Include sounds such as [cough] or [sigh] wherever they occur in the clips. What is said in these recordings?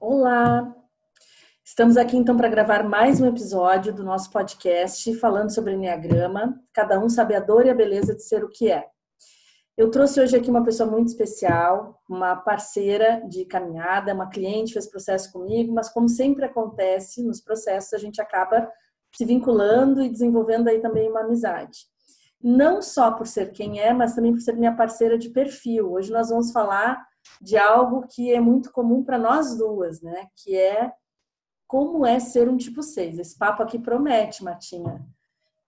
Olá! Estamos aqui então para gravar mais um episódio do nosso podcast falando sobre Enneagrama. Cada um sabe a dor e a beleza de ser o que é. Eu trouxe hoje aqui uma pessoa muito especial, uma parceira de caminhada, uma cliente fez processo comigo, mas como sempre acontece nos processos, a gente acaba se vinculando e desenvolvendo aí também uma amizade. Não só por ser quem é, mas também por ser minha parceira de perfil. Hoje nós vamos falar de algo que é muito comum para nós duas, né? Que é como é ser um tipo 6. Esse papo aqui promete, Martinha.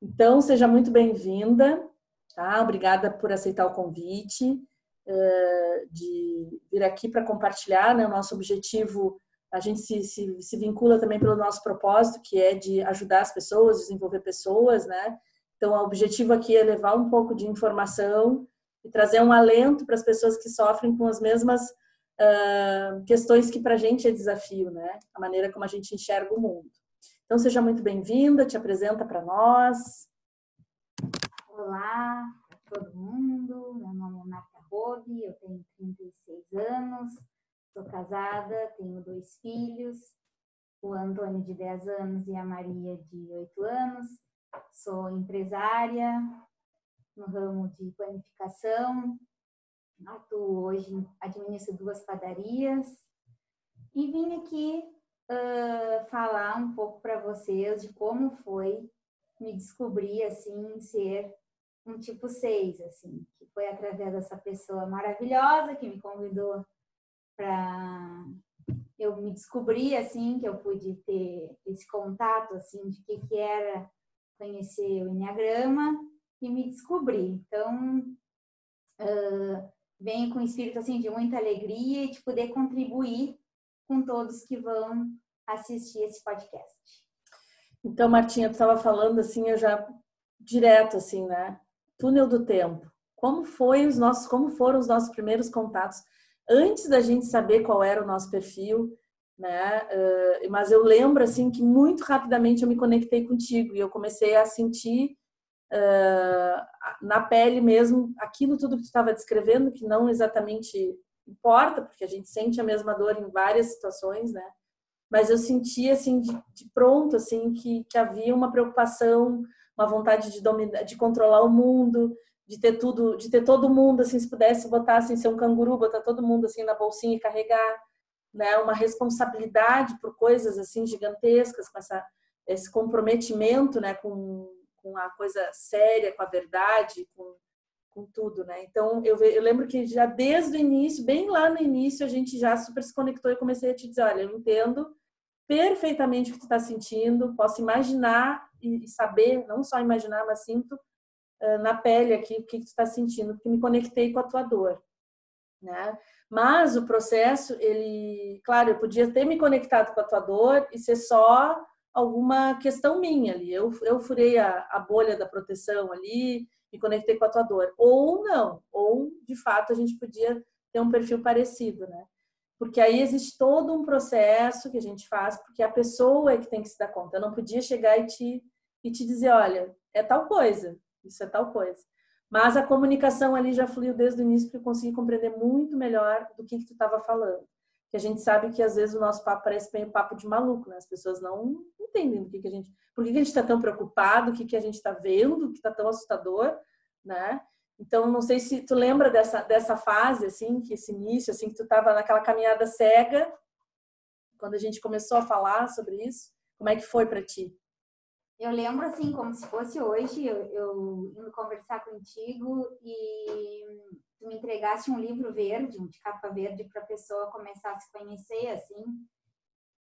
Então, seja muito bem-vinda, tá? Obrigada por aceitar o convite uh, de vir aqui para compartilhar, né? O nosso objetivo, a gente se, se, se vincula também pelo nosso propósito, que é de ajudar as pessoas, desenvolver pessoas, né? Então, o objetivo aqui é levar um pouco de informação e trazer um alento para as pessoas que sofrem com as mesmas uh, questões que para a gente é desafio, né? A maneira como a gente enxerga o mundo. Então, seja muito bem-vinda, te apresenta para nós. Olá a todo mundo, meu nome é Marta Robi, eu tenho 36 anos, sou casada, tenho dois filhos, o Antônio de 10 anos e a Maria de 8 anos, sou empresária, no ramo de planificação. Atuo hoje, administro duas padarias e vim aqui uh, falar um pouco para vocês de como foi me descobrir assim ser um tipo 6, assim, que foi através dessa pessoa maravilhosa que me convidou para eu me descobrir assim, que eu pude ter esse contato assim de que que era conhecer o Enneagrama e me descobrir. Então, uh, venho com o espírito assim de muita alegria e de poder contribuir com todos que vão assistir esse podcast. Então, Martinha, tu estava falando assim, eu já direto assim, né? Túnel do tempo. Como foi os nossos, como foram os nossos primeiros contatos antes da gente saber qual era o nosso perfil, né? Uh, mas eu lembro assim que muito rapidamente eu me conectei contigo e eu comecei a sentir uh, na pele mesmo aquilo tudo que tu estava descrevendo, que não exatamente importa, porque a gente sente a mesma dor em várias situações, né? Mas eu sentia assim de, de pronto assim que, que havia uma preocupação, uma vontade de dominar, de controlar o mundo, de ter tudo, de ter todo mundo assim, se pudesse botar assim, ser um canguru, botar todo mundo assim na bolsinha e carregar, né? Uma responsabilidade por coisas assim gigantescas, com essa esse comprometimento, né, com com a coisa séria, com a verdade, com, com tudo, né? Então, eu, eu lembro que já desde o início, bem lá no início, a gente já super se conectou e comecei a te dizer, olha, eu entendo perfeitamente o que tu está sentindo, posso imaginar e saber, não só imaginar, mas sinto uh, na pele aqui o que, que tu está sentindo, porque me conectei com a tua dor, né? Mas o processo, ele, claro, eu podia ter me conectado com a tua dor e ser só alguma questão minha ali. Eu, eu furei a, a bolha da proteção ali, me conectei com a tua dor. Ou não, ou de fato a gente podia ter um perfil parecido, né? Porque aí existe todo um processo que a gente faz, porque a pessoa é que tem que se dar conta. Eu não podia chegar e te, e te dizer, olha, é tal coisa, isso é tal coisa. Mas a comunicação ali já fluiu desde o início porque eu consegui compreender muito melhor do que, que tu estava falando que a gente sabe que às vezes o nosso papo parece bem papo de maluco, né? As pessoas não entendem do que, que a gente, por que, que a gente está tão preocupado, o que, que a gente está vendo, o que está tão assustador, né? Então, não sei se tu lembra dessa, dessa fase, assim, que esse início, assim, que tu estava naquela caminhada cega, quando a gente começou a falar sobre isso, como é que foi para ti? Eu lembro, assim, como se fosse hoje, eu, eu indo conversar contigo e tu me entregasse um livro verde, um de capa verde, para a pessoa começar a se conhecer, assim.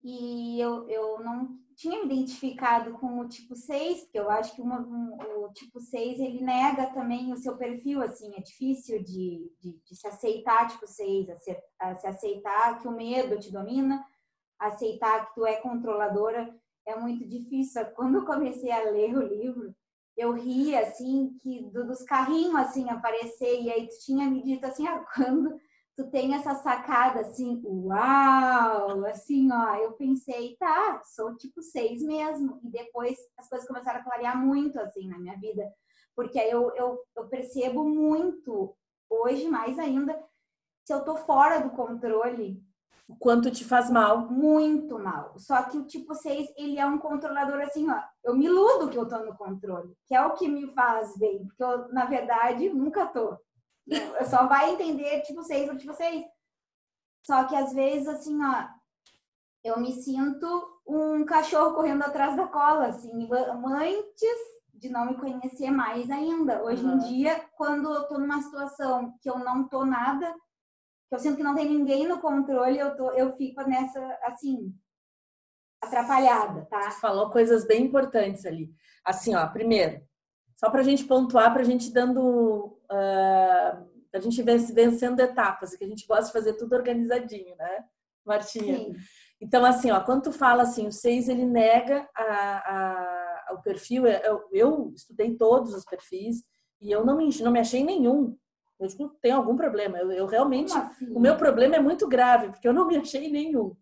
E eu, eu não tinha me identificado com o tipo 6, porque eu acho que uma, um, o tipo 6, ele nega também o seu perfil, assim. É difícil de, de, de se aceitar tipo 6, a se, a se aceitar que o medo te domina, aceitar que tu é controladora é muito difícil. [laughs] Quando eu comecei a ler o livro, eu ria assim que do, dos carrinhos assim aparecer. E aí tu tinha me dito assim ah, [laughs] quando tu tem essa sacada assim uau assim ó eu pensei tá sou tipo seis mesmo. E depois as coisas começaram a clarear muito assim na minha vida. Porque aí eu, eu, eu percebo muito hoje mais ainda se eu tô fora do controle O quanto te faz mal. Muito mal. Só que o tipo 6, ele é um controlador assim, ó. Eu me iludo que eu tô no controle, que é o que me faz bem, porque eu, na verdade, nunca tô. Eu só vai entender tipo 6 ou tipo 6. Só que às vezes, assim, ó, eu me sinto um cachorro correndo atrás da cola, assim, antes de não me conhecer mais ainda. Hoje uhum. em dia, quando eu tô numa situação que eu não tô nada, que eu sinto que não tem ninguém no controle, eu, tô, eu fico nessa, assim, atrapalhada, tá? Você falou coisas bem importantes ali. Assim, ó, primeiro, só pra gente pontuar, pra gente dando. Uh, a gente vencendo etapas, que a gente gosta de fazer tudo organizadinho, né, Martinha? Sim. Então, assim, ó, quando tu fala assim, o seis ele nega a, a, o perfil, eu, eu estudei todos os perfis e eu não me, não me achei nenhum. Eu digo, tem algum problema. Eu, eu realmente, assim? o meu problema é muito grave, porque eu não me achei nenhum.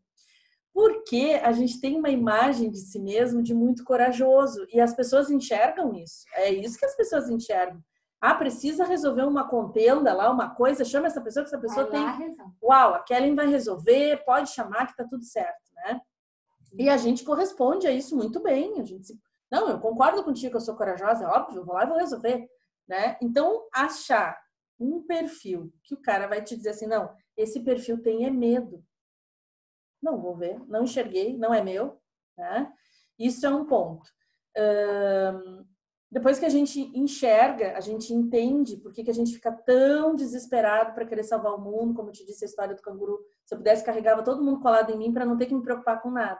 Porque a gente tem uma imagem de si mesmo de muito corajoso e as pessoas enxergam isso. É isso que as pessoas enxergam. Ah, precisa resolver uma contenda lá, uma coisa, chama essa pessoa, que essa pessoa tem. Uau, a Kellen vai resolver, pode chamar que tá tudo certo, né? E a gente corresponde a isso muito bem. A gente não, eu concordo contigo que eu sou corajosa, é óbvio, eu vou lá e vou resolver, né? Então, achar um perfil que o cara vai te dizer assim, não, esse perfil tem é medo. Não vou ver, não enxerguei, não é meu, né? Isso é um ponto. Um, depois que a gente enxerga, a gente entende por que, que a gente fica tão desesperado para querer salvar o mundo, como eu te disse a história do canguru. Se eu pudesse, carregava todo mundo colado em mim para não ter que me preocupar com nada.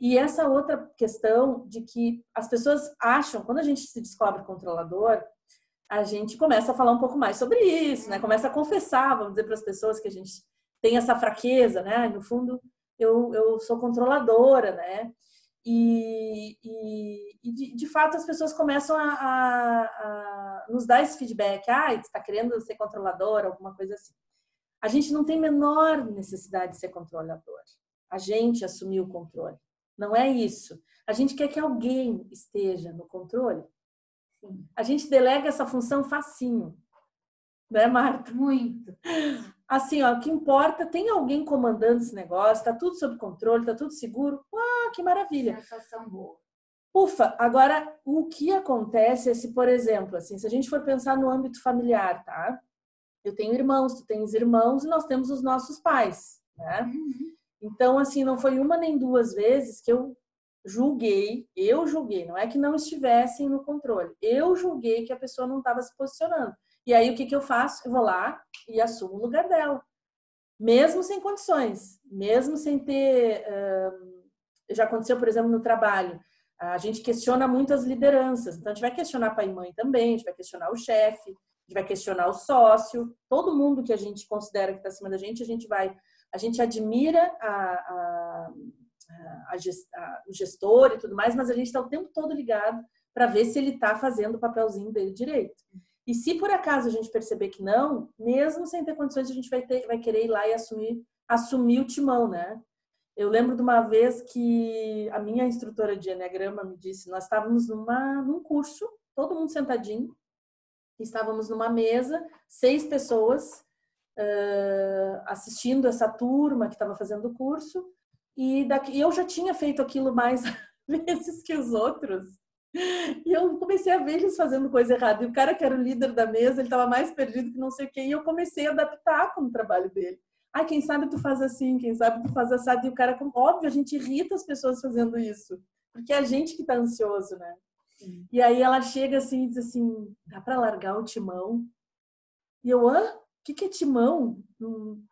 E essa outra questão de que as pessoas acham, quando a gente se descobre controlador, a gente começa a falar um pouco mais sobre isso, né? Começa a confessar, vamos dizer para as pessoas que a gente tem essa fraqueza, né? No fundo, eu, eu sou controladora, né? E, e, e de, de, fato as pessoas começam a, a, a nos dar esse feedback, ah, está querendo ser controlador, alguma coisa assim. A gente não tem menor necessidade de ser controlador. A gente assumiu o controle. Não é isso. A gente quer que alguém esteja no controle. Sim. A gente delega essa função facinho. Né, Marta? Muito assim, ó, o que importa, tem alguém comandando esse negócio, tá tudo sob controle, tá tudo seguro. Ah, que maravilha. Sensação boa. Ufa, agora o que acontece é se, por exemplo, assim, se a gente for pensar no âmbito familiar, tá? Eu tenho irmãos, tu tens irmãos e nós temos os nossos pais, né? Uhum. Então, assim, não foi uma nem duas vezes que eu julguei, eu julguei, não é que não estivessem no controle, eu julguei que a pessoa não estava se posicionando. E aí o que, que eu faço? Eu vou lá e assumo o lugar dela. Mesmo sem condições, mesmo sem ter. Já aconteceu, por exemplo, no trabalho. A gente questiona muito as lideranças. Então, a gente vai questionar pai e mãe também, a gente vai questionar o chefe, a gente vai questionar o sócio, todo mundo que a gente considera que está acima da gente, a gente vai. A gente admira a, a, a, a o gestor e tudo mais, mas a gente está o tempo todo ligado para ver se ele está fazendo o papelzinho dele direito. E se por acaso a gente perceber que não, mesmo sem ter condições, a gente vai, ter, vai querer ir lá e assumir, assumir o timão, né? Eu lembro de uma vez que a minha instrutora de Enneagrama me disse, nós estávamos numa, num curso, todo mundo sentadinho, estávamos numa mesa, seis pessoas uh, assistindo essa turma que estava fazendo o curso, e, daqui, eu já tinha feito aquilo mais [laughs] vezes que os outros. E eu comecei a ver eles fazendo coisa errada. E o cara que era o líder da mesa, ele estava mais perdido que não sei o quê. E eu comecei a adaptar com o trabalho dele. Ah, quem sabe tu faz assim, quem sabe tu faz assado. E o cara, óbvio, a gente irrita as pessoas fazendo isso. Porque é a gente que tá ansioso, né? Sim. E aí ela chega assim e diz assim, dá para largar o timão? E eu, hã? O que, que é timão? Hum,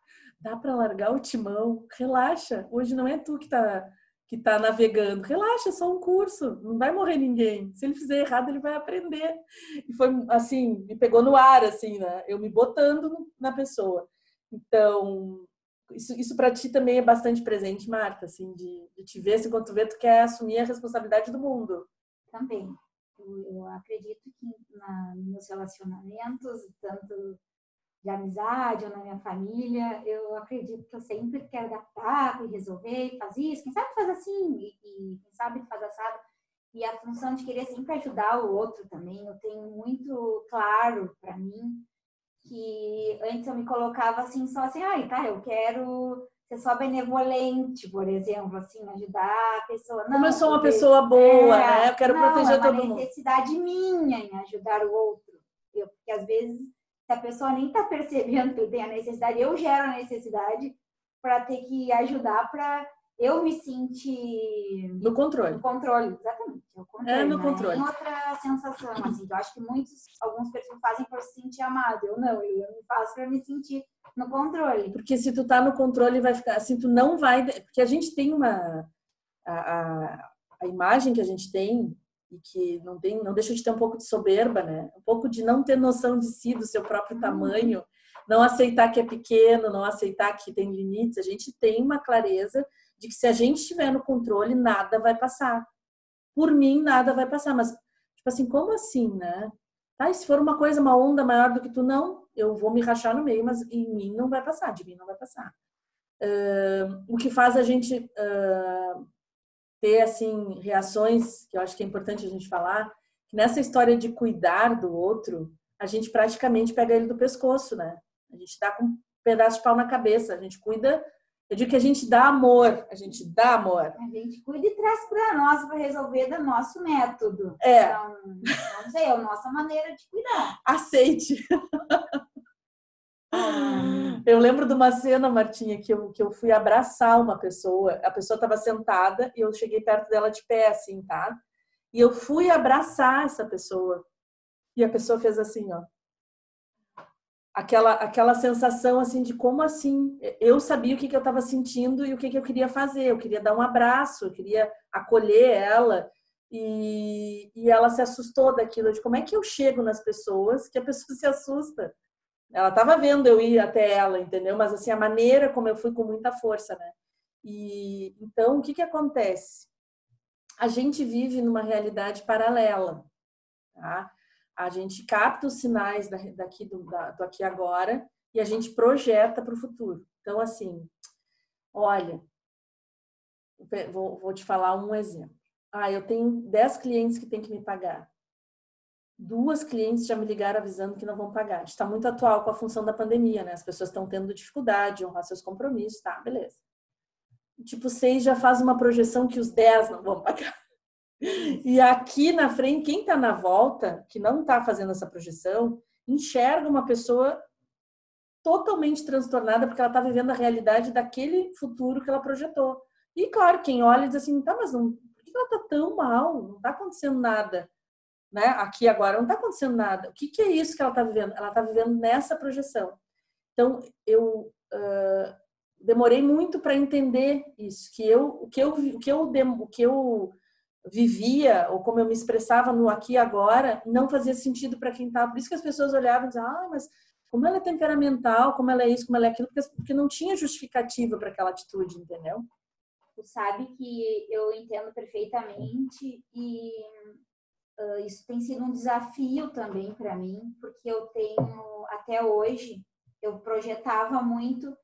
dá para largar o timão? Relaxa, hoje não é tu que tá que está navegando. Relaxa, é só um curso, não vai morrer ninguém. Se ele fizer errado, ele vai aprender. E foi assim, me pegou no ar, assim, né? Eu me botando na pessoa. Então, isso, isso para ti também é bastante presente, Marta, assim, de, de te ver, se quando tu vê, tu quer assumir a responsabilidade do mundo. Também. Eu, eu acredito que na, nos relacionamentos, tanto de amizade ou na minha família, eu acredito que eu sempre quero adaptar e resolver, faz isso, quem sabe faz assim, e, e quem sabe faz assado. E a função de querer sempre ajudar o outro também, eu tenho muito claro para mim que antes eu me colocava assim, só assim, ai, tá, eu quero ser só benevolente, por exemplo, assim, ajudar a pessoa. Não, Como eu sou uma pessoa boa, é, né? Eu quero não, proteger é uma todo mundo. necessidade minha em ajudar o outro. Eu, porque às vezes, a pessoa nem está percebendo que tem a necessidade, eu gero a necessidade para ter que ajudar para eu me sentir no controle. No controle, exatamente. É, controle, é no né? controle. Tem outra sensação, assim, eu acho que muitos, algumas pessoas fazem para se sentir amado. Eu não, eu me faço para me sentir no controle. Porque se tu tá no controle, vai ficar assim, tu não vai. Porque a gente tem uma. A, a, a imagem que a gente tem, e que não tem, não deixa de ter um pouco de soberba, né? Um pouco de não ter noção de si, do seu próprio uhum. tamanho, não aceitar que é pequeno, não aceitar que tem limites. A gente tem uma clareza de que se a gente estiver no controle, nada vai passar. Por mim, nada vai passar. Mas, tipo assim, como assim, né? Tá, e se for uma coisa, uma onda maior do que tu, não, eu vou me rachar no meio, mas em mim não vai passar, de mim não vai passar. Uh, o que faz a gente uh, ter, assim, reações, que eu acho que é importante a gente falar, que nessa história de cuidar do outro, a gente praticamente pega ele do pescoço, né? A gente tá com um pedaço de pau na cabeça, a gente cuida eu digo que a gente dá amor, a gente dá amor. A gente cuida e traz para nós para resolver do nosso método. É. Então, não sei, é a nossa maneira de cuidar. Aceite. [laughs] Eu lembro de uma cena, Martinha, que eu, que eu fui abraçar uma pessoa. A pessoa estava sentada e eu cheguei perto dela de pé, assim, tá? E eu fui abraçar essa pessoa. E a pessoa fez assim, ó aquela aquela sensação assim de como assim eu sabia o que, que eu estava sentindo e o que, que eu queria fazer eu queria dar um abraço eu queria acolher ela e, e ela se assustou daquilo de como é que eu chego nas pessoas que a pessoa se assusta ela estava vendo eu ir até ela entendeu mas assim a maneira como eu fui com muita força né e então o que que acontece a gente vive numa realidade paralela tá a gente capta os sinais daqui do, do aqui agora e a gente projeta para o futuro. Então, assim, olha, vou, vou te falar um exemplo. Ah, eu tenho 10 clientes que têm que me pagar. Duas clientes já me ligaram avisando que não vão pagar. Está muito atual com a função da pandemia, né? As pessoas estão tendo dificuldade de honrar seus compromissos, tá? Beleza. Tipo, seis já faz uma projeção que os 10 não vão pagar. E aqui na frente, quem está na volta, que não está fazendo essa projeção, enxerga uma pessoa totalmente transtornada porque ela está vivendo a realidade daquele futuro que ela projetou. E claro, quem olha diz assim, tá, mas não, por que ela está tão mal? Não está acontecendo nada, né? Aqui agora não está acontecendo nada. O que, que é isso que ela está vivendo? Ela está vivendo nessa projeção. Então eu uh, demorei muito para entender isso, que eu, o que eu, o que eu, o que eu vivia ou como eu me expressava no aqui agora não fazia sentido para quem estava. Por isso que as pessoas olhavam e diziam, ah, mas como ela é temperamental, como ela é isso, como ela é aquilo, porque não tinha justificativa para aquela atitude, entendeu? Tu sabe que eu entendo perfeitamente e uh, isso tem sido um desafio também para mim, porque eu tenho até hoje eu projetava muito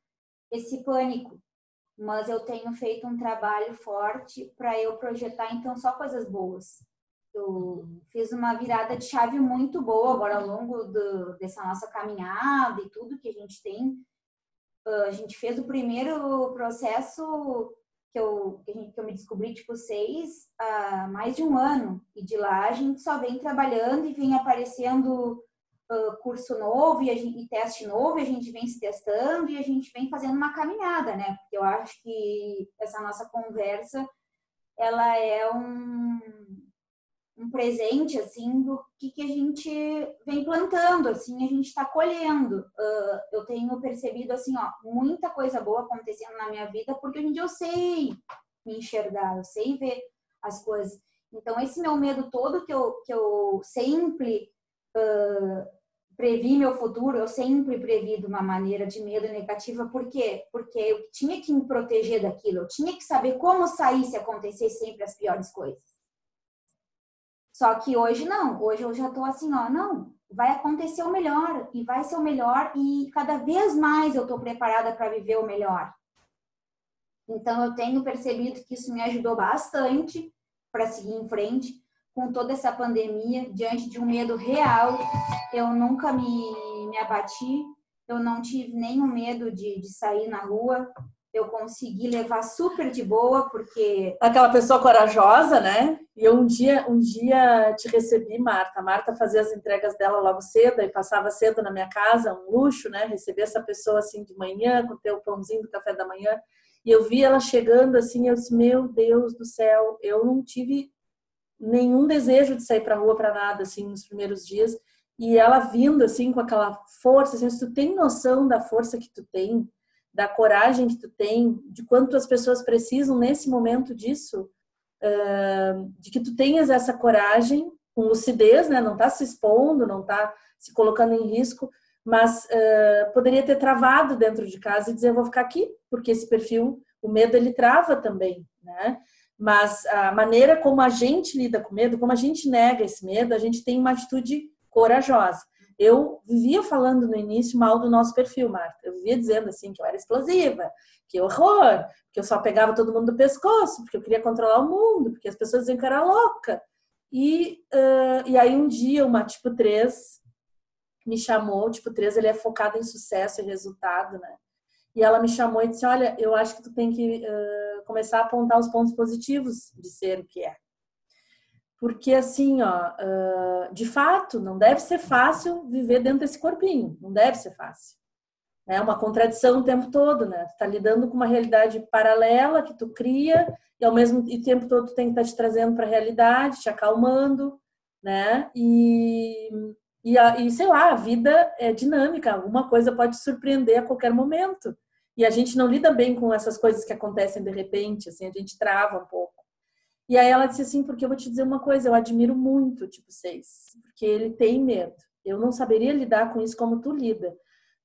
esse pânico mas eu tenho feito um trabalho forte para eu projetar então só coisas boas. Eu fiz uma virada de chave muito boa agora ao longo do, dessa nossa caminhada e tudo que a gente tem. Uh, a gente fez o primeiro processo que eu, que, eu me descobri, tipo, seis, há mais de um ano. E de lá a gente só vem trabalhando e vem aparecendo uh, curso novo e, gente, e, teste novo, e a gente vem se testando e a gente vem fazendo uma caminhada, né? Porque eu acho que essa nossa conversa, ela é um, um presente, assim, do que, que a gente vem plantando, assim, a gente está colhendo. Uh, eu tenho percebido, assim, ó, muita coisa boa acontecendo na minha vida, porque hoje em dia eu sei me enxergar, eu sei ver as coisas. Então, esse meu medo todo que eu, que eu sempre uh, previ meu futuro, eu sempre previ de uma maneira de medo negativa. Por quê? Porque eu tinha que me proteger daquilo, eu tinha que saber como sair se acontecer sempre as piores coisas. Só que hoje não, hoje eu já tô assim, ó, não, vai acontecer o melhor e vai ser o melhor e cada vez mais eu tô preparada para viver o melhor. Então eu tenho percebido que isso me ajudou bastante para seguir em frente com toda essa pandemia, diante de um medo real, eu nunca me, me abati, eu não tive nenhum medo de, de sair na rua, eu consegui levar super de boa, porque. Aquela pessoa corajosa, né? E eu um dia, um dia te recebi, Marta. A Marta fazia as entregas dela logo cedo e passava cedo na minha casa, um luxo, né? Receber essa pessoa assim de manhã, com o teu pãozinho do café da manhã. E eu vi ela chegando assim, eu disse: Meu Deus do céu, eu não tive nenhum desejo de sair para rua para nada, assim, nos primeiros dias. E ela vindo, assim, com aquela força, assim, se tu tem noção da força que tu tem, da coragem que tu tem, de quanto as pessoas precisam nesse momento disso, de que tu tenhas essa coragem com lucidez, né? Não tá se expondo, não tá se colocando em risco, mas uh, poderia ter travado dentro de casa e dizer vou ficar aqui, porque esse perfil, o medo ele trava também, né? Mas a maneira como a gente lida com medo, como a gente nega esse medo, a gente tem uma atitude corajosa. Eu vivia falando no início mal do nosso perfil, Marta. Eu vivia dizendo assim que eu era explosiva, que horror, que eu só pegava todo mundo do pescoço, porque eu queria controlar o mundo, porque as pessoas diziam que eu era louca. E, uh, e aí um dia uma tipo 3 me chamou, tipo 3 ele é focado em sucesso e resultado, né? E ela me chamou e disse: Olha, eu acho que tu tem que uh, começar a apontar os pontos positivos de ser o que é. Porque, assim, ó, de fato, não deve ser fácil viver dentro desse corpinho. Não deve ser fácil. É uma contradição o tempo todo, né? Tu tá lidando com uma realidade paralela que tu cria e ao mesmo tempo todo tu tem que estar tá te trazendo para a realidade, te acalmando, né? E, e, e, sei lá, a vida é dinâmica, alguma coisa pode surpreender a qualquer momento. E a gente não lida bem com essas coisas que acontecem de repente, assim, a gente trava um pouco. E aí ela disse assim, porque eu vou te dizer uma coisa, eu admiro muito o tipo 6, porque ele tem medo. Eu não saberia lidar com isso como tu lida.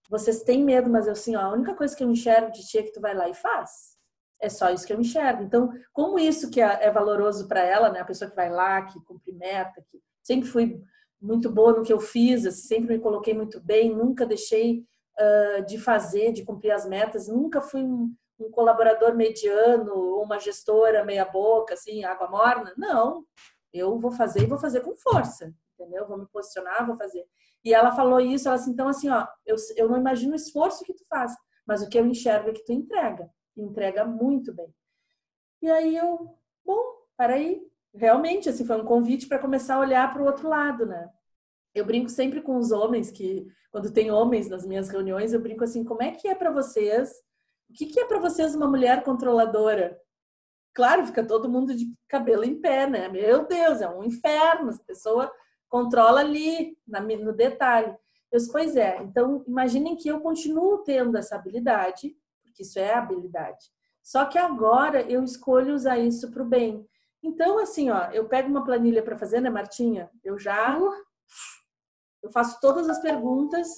Vocês têm medo, mas eu assim, ó, a única coisa que eu enxergo de ti é que tu vai lá e faz. É só isso que eu enxergo. Então, como isso que é, é valoroso para ela, né? A pessoa que vai lá, que cumpre meta, que sempre fui muito boa no que eu fiz, assim, sempre me coloquei muito bem, nunca deixei uh, de fazer, de cumprir as metas. Nunca fui um, um colaborador mediano ou uma gestora meia boca, assim, água morna. Não, eu vou fazer e vou fazer com força, entendeu? Vou me posicionar, vou fazer. E ela falou isso, ela assim, então assim, ó, eu, eu não imagino o esforço que tu faz, mas o que eu enxergo é que tu entrega, entrega muito bem. E aí eu, bom, para aí, realmente, assim, foi um convite para começar a olhar para o outro lado, né? Eu brinco sempre com os homens que quando tem homens nas minhas reuniões, eu brinco assim, como é que é para vocês? O que, que é para vocês uma mulher controladora? Claro, fica todo mundo de cabelo em pé, né? Meu Deus, é um inferno. A pessoa controla ali, no detalhe. Eu disse, pois é, então imaginem que eu continuo tendo essa habilidade, porque isso é habilidade. Só que agora eu escolho usar isso para o bem. Então, assim, ó, eu pego uma planilha para fazer, né, Martinha? Eu já eu faço todas as perguntas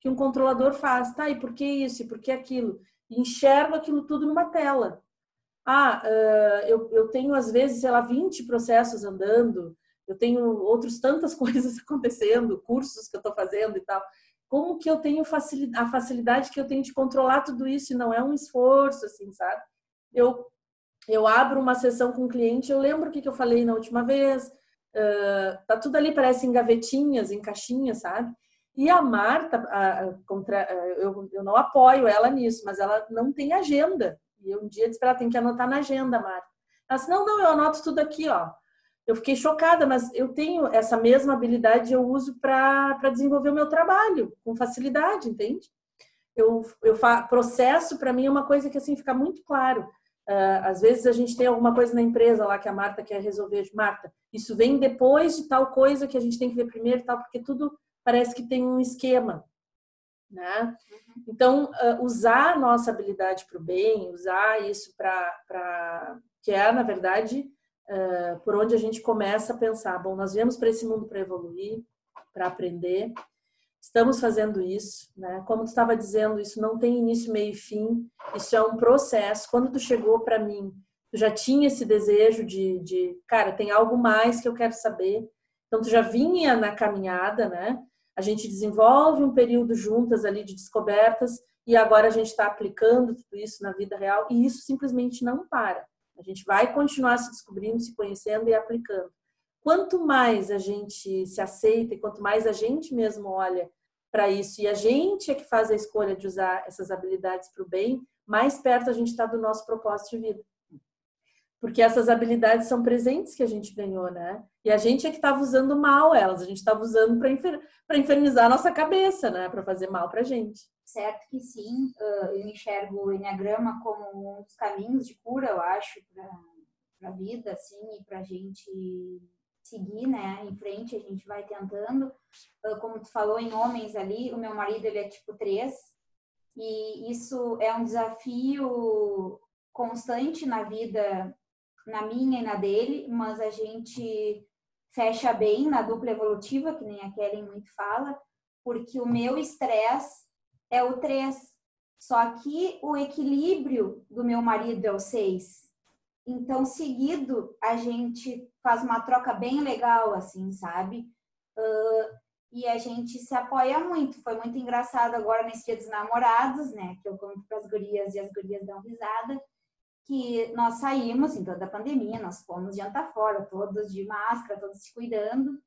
que um controlador faz. Tá, e por que isso? E por que aquilo? Enxergo aquilo tudo numa tela. Ah, uh, eu, eu tenho às vezes, sei lá, 20 processos andando, eu tenho outras tantas [laughs] coisas acontecendo, cursos que eu estou fazendo e tal. Como que eu tenho facilidade, a facilidade que eu tenho de controlar tudo isso e não é um esforço, assim, sabe? Eu, eu abro uma sessão com o cliente, eu lembro o que, que eu falei na última vez, Uh, tá tudo ali, parece em gavetinhas, em caixinhas, sabe? E a Marta, a, contra, eu, eu não apoio ela nisso, mas ela não tem agenda. E um dia disse para ela, tem que anotar na agenda, Marta. Ela disse, não, não, eu anoto tudo aqui, ó. Eu fiquei chocada, mas eu tenho essa mesma habilidade, eu uso para desenvolver o meu trabalho com facilidade, entende? Eu, eu fa, processo, para mim, é uma coisa que assim fica muito claro. Uh, às vezes a gente tem alguma coisa na empresa lá que a Marta quer resolver. Marta, isso vem depois de tal coisa que a gente tem que ver primeiro e tal, porque tudo parece que tem um esquema, né? Uhum. Então, uh, usar a nossa habilidade para o bem, usar isso para... que é, na verdade, uh, por onde a gente começa a pensar, bom, nós viemos para esse mundo para evoluir, para aprender, Estamos fazendo isso, né? Como tu estava dizendo, isso não tem início, meio e fim. Isso é um processo. Quando tu chegou para mim, tu já tinha esse desejo de, de, cara, tem algo mais que eu quero saber. Então tu já vinha na caminhada, né? A gente desenvolve um período juntas ali de descobertas e agora a gente está aplicando tudo isso na vida real e isso simplesmente não para. A gente vai continuar se descobrindo, se conhecendo e aplicando quanto mais a gente se aceita e quanto mais a gente mesmo olha para isso e a gente é que faz a escolha de usar essas habilidades para o bem, mais perto a gente está do nosso propósito de vida. Porque essas habilidades são presentes que a gente ganhou, né? E a gente é que estava usando mal elas, a gente estava usando para infer... infernizar a nossa cabeça, né? Para fazer mal para gente. Certo que sim, eu enxergo o Enneagrama como um dos caminhos de cura, eu acho, para a vida, assim, e para a gente seguir, né, em frente, a gente vai tentando. Como tu falou em homens ali, o meu marido, ele é tipo 3, e isso é um desafio constante na vida, na minha e na dele, mas a gente fecha bem na dupla evolutiva, que nem a Kelly muito fala, porque o meu estresse é o 3. Só que o equilíbrio do meu marido é o 6. Então, seguido, a gente faz uma troca bem legal, assim, sabe? Uh, e a gente se apoia muito. Foi muito engraçado agora nesse dia dos namorados, né? Que eu conto para as gurias e as gurias dão risada. Que nós saímos em toda a pandemia, nós fomos jantar fora, todos de máscara, todos se cuidando.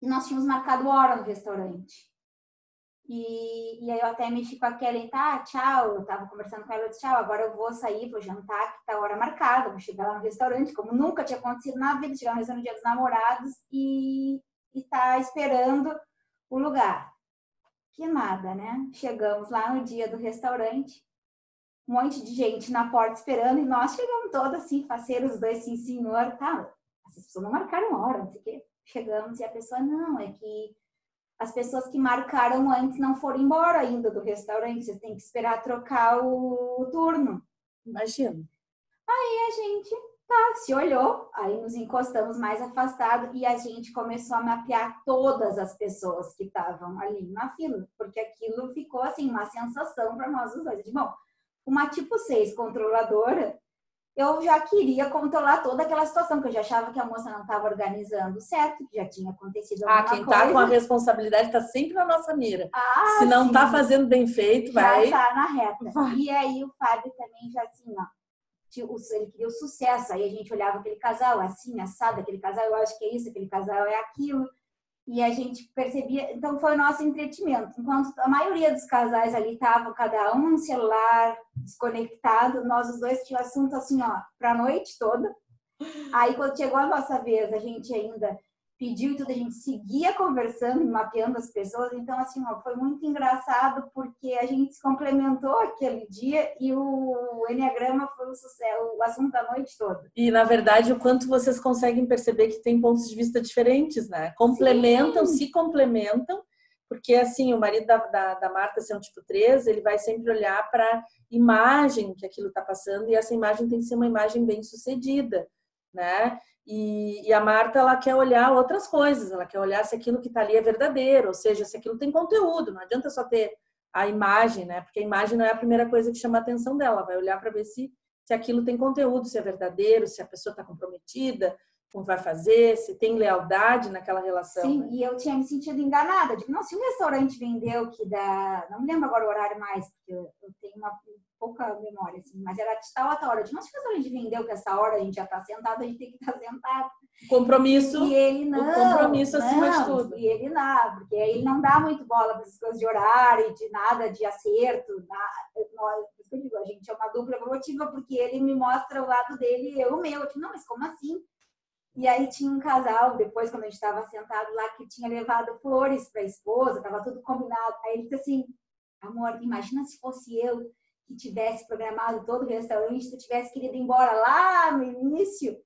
E nós tínhamos marcado hora no restaurante. E, e aí eu até mexi com a Kelly, tá, tchau, eu tava conversando com ela, eu disse, tchau, agora eu vou sair, vou jantar, que tá hora marcada, vou chegar lá no restaurante, como nunca tinha acontecido na vida, chegar no restaurante dos namorados e, e tá esperando o lugar. Que nada, né? Chegamos lá no dia do restaurante, um monte de gente na porta esperando e nós chegamos todos assim, faceiros, dois, sim, senhor, tá, essas pessoas não marcaram hora, não sei o quê. Chegamos e a pessoa, não, é que as pessoas que marcaram antes não foram embora ainda do restaurante, você tem que esperar trocar o, o turno. Imagina. Aí a gente tá, se olhou, aí nos encostamos mais afastado e a gente começou a mapear todas as pessoas que estavam ali na fila, porque aquilo ficou assim uma sensação para nós os dois. De bom, uma tipo 6 controladora eu já queria controlar toda aquela situação, que eu já achava que a moça não estava organizando certo, que já tinha acontecido ah, alguma coisa. Ah, quem está com a responsabilidade está sempre na nossa mira. Ah, Se não está fazendo bem feito, vai... Já está na reta. Vai. E aí o Fábio também já assim, ó, ele queria o sucesso. Aí a gente olhava aquele casal, assim, assado, aquele casal, eu acho que é isso, aquele casal é aquilo e a gente percebia, então foi o nosso entretenimento. Enquanto a maioria dos casais ali estavam cada um no celular, desconectado, nós os dois tínhamos assunto assim, ó, para a noite toda. Aí quando chegou a nossa vez, a gente ainda pediu e tudo, a gente seguia conversando, mapeando as pessoas. Então, assim, ó, foi muito engraçado porque a gente se complementou aquele dia e o Enneagrama foi o sucesso, o assunto da noite toda. E, na verdade, o quanto vocês conseguem perceber que tem pontos de vista diferentes, né? Complementam, Sim. se complementam, porque, assim, o marido da, da, da Marta, ser um tipo 3, ele vai sempre olhar para imagem que aquilo está passando e essa imagem tem que ser uma imagem bem sucedida, né? E, e, a Marta ela quer olhar outras coisas, ela quer olhar se aquilo que está ali é verdadeiro, ou seja, se aquilo tem conteúdo. Não adianta só ter a imagem, né? Porque a imagem não é a primeira coisa que chama a atenção dela. Ela vai olhar para ver se, se aquilo tem conteúdo, se é verdadeiro, se a pessoa está comprometida, como vai fazer, se tem lealdade naquela relação. Sim, né? e eu tinha me sentido enganada. Digo, não, se um restaurante vendeu que dá. Não me lembro agora o horário mais, porque eu, eu tenho uma pouca memória, assim, mas era de tal a tal hora. Disse, mas se o restaurante vendeu que essa hora a gente já está sentado, a gente tem que estar tá sentado. Compromisso. E ele não. O compromisso não, acima de tudo. E ele não, porque ele não dá muito bola para essas coisas de horário, de nada, de acerto. Nós, eu digo, a gente é uma dupla evolutiva, porque ele me mostra o lado dele e eu o meu. Eu digo, não, mas como assim? E aí tinha um casal, depois, quando a gente estava sentado lá, que tinha levado flores para a esposa, estava tudo combinado. Aí ele disse assim, amor, imagina se fosse eu que tivesse programado todo o restaurante, tu tivesse querido ir embora lá no início, o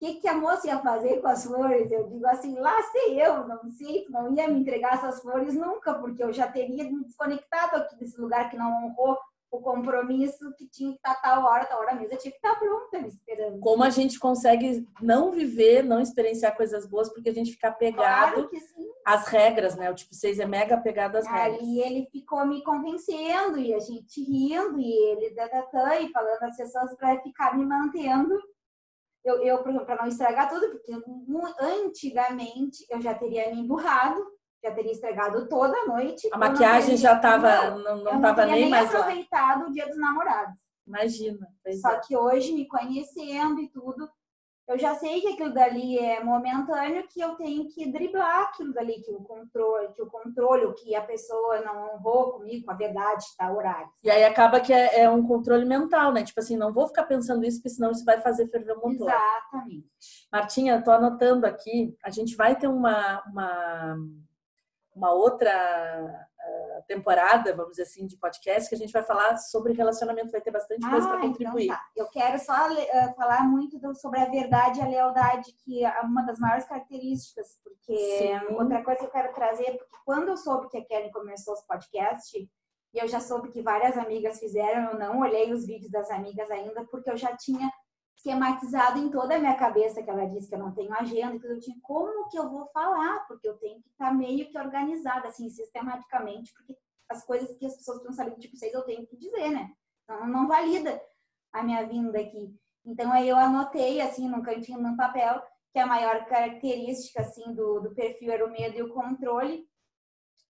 que, que a moça ia fazer com as flores? Eu digo assim, lá sei eu, não sei, não ia me entregar essas flores nunca, porque eu já teria me desconectado aqui desse lugar que não honrou o compromisso que tinha que estar tal hora, tal hora a mesa tinha que estar pronta me esperando. Como a gente consegue não viver, não experienciar coisas boas porque a gente fica pegado claro às regras, né? O tipo 6 é mega apegado às regras. Aí ele ficou me convencendo e a gente rindo e ele dadatã e falando as pessoas para ficar me mantendo. Eu, eu para não estragar tudo, porque antigamente eu já teria me emburrado já teria estragado toda a noite. A maquiagem já estava, não, não, estava nem, nem mais aproveitado lá. o dia dos namorados. Imagina. Só é. que hoje, me conhecendo e tudo, eu já sei que aquilo dali é momentâneo, que eu tenho que driblar aquilo dali, que o controle, que o controle, que a pessoa não honrou comigo, com a verdade, tá, horário. E aí acaba que é, é, um controle mental, né? Tipo assim, não vou ficar pensando isso, porque senão isso vai fazer ferver o motor. Exatamente. Martinha, tô anotando aqui, a gente vai ter uma, uma, uma outra temporada, vamos dizer assim, de podcast, que a gente vai falar sobre relacionamento, vai ter bastante coisa ah, para então contribuir. Então tá. Eu quero só uh, falar muito do, sobre a verdade e a lealdade, que é uma das maiores características, porque Sim. outra coisa que eu quero trazer, porque quando eu soube que a Kelly começou os podcasts, e eu já soube que várias amigas fizeram, eu não olhei os vídeos das amigas ainda, porque eu já tinha esquematizado em toda a minha cabeça, que ela disse que eu não tenho agenda, que eu tinha como que eu vou falar, porque eu tenho que estar tá meio que organizada, assim, sistematicamente, porque as coisas que as pessoas não sabem tipo vocês eu tenho que dizer, né? Então, não valida a minha vinda aqui. Então, aí eu anotei, assim, num cantinho, num papel, que a maior característica, assim, do, do perfil era o medo e o controle.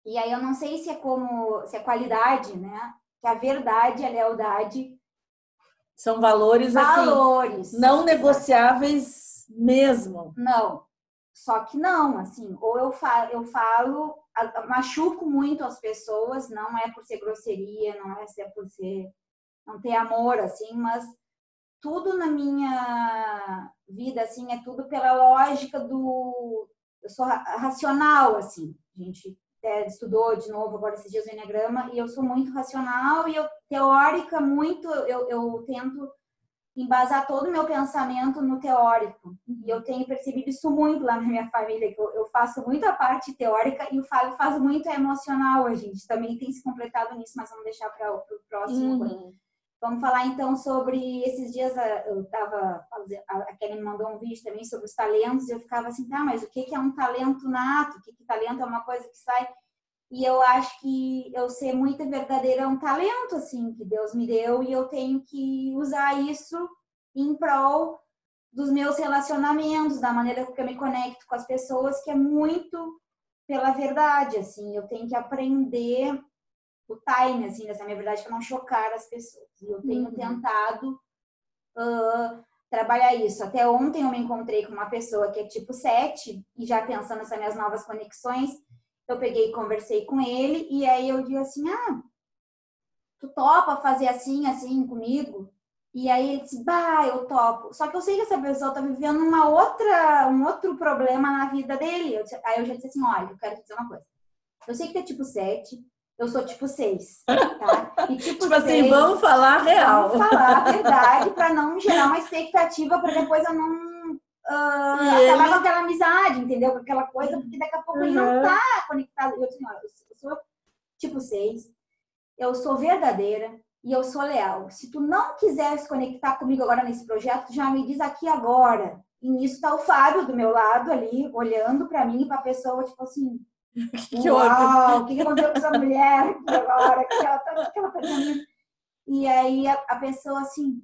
E aí eu não sei se é como, se é qualidade, né? Que a verdade, a lealdade são valores, assim, valores assim, não negociáveis mesmo. Não. Só que não, assim, ou eu falo, eu falo, machuco muito as pessoas, não é por ser grosseria, não é por ser não ter amor assim, mas tudo na minha vida assim é tudo pela lógica do eu sou racional assim. Gente é, estudou de novo agora esses dias o Enneagrama, e eu sou muito racional e eu teórica muito, eu, eu tento embasar todo o meu pensamento no teórico. E eu tenho percebido isso muito lá na minha família, que eu, eu faço muito a parte teórica e o Fábio faz muito a emocional. A gente também tem se completado nisso, mas vamos deixar para o próximo. Uhum. Vamos falar então sobre esses dias eu tava a Kelly me mandou um vídeo também sobre os talentos e eu ficava assim, tá, mas o que é um talento nato? O que, que talento é uma coisa que sai? E eu acho que eu ser muito verdadeira é um talento assim que Deus me deu e eu tenho que usar isso em prol dos meus relacionamentos, da maneira que eu me conecto com as pessoas, que é muito pela verdade, assim, eu tenho que aprender o time, assim, dessa minha verdade, para não chocar as pessoas. E eu tenho uhum. tentado uh, trabalhar isso. Até ontem eu me encontrei com uma pessoa que é tipo 7, e já pensando nessas minhas novas conexões, eu peguei e conversei com ele, e aí eu digo assim, ah, tu topa fazer assim, assim comigo? E aí ele disse, bah, eu topo. Só que eu sei que essa pessoa tá vivendo uma outra, um outro problema na vida dele. Eu, aí eu já disse assim, olha, eu quero te dizer uma coisa. Eu sei que tu é tipo 7, eu sou tipo 6, [laughs] tá? E tipo, tipo assim, vamos falar real. Vamos falar a verdade para não gerar uma expectativa para depois eu não uh, acabar com aquela amizade, entendeu? Com aquela coisa, porque daqui a pouco uhum. ele não tá conectado. Eu, assim, eu sou tipo 6, eu sou verdadeira e eu sou leal. Se tu não quiser se conectar comigo agora nesse projeto, já me diz aqui agora. E nisso tá o Fábio do meu lado ali, olhando para mim e pra pessoa, tipo assim, [laughs] que Uau, o que, que aconteceu com essa mulher agora? Que ela tá, que ela tá E aí a, a, pessoa assim,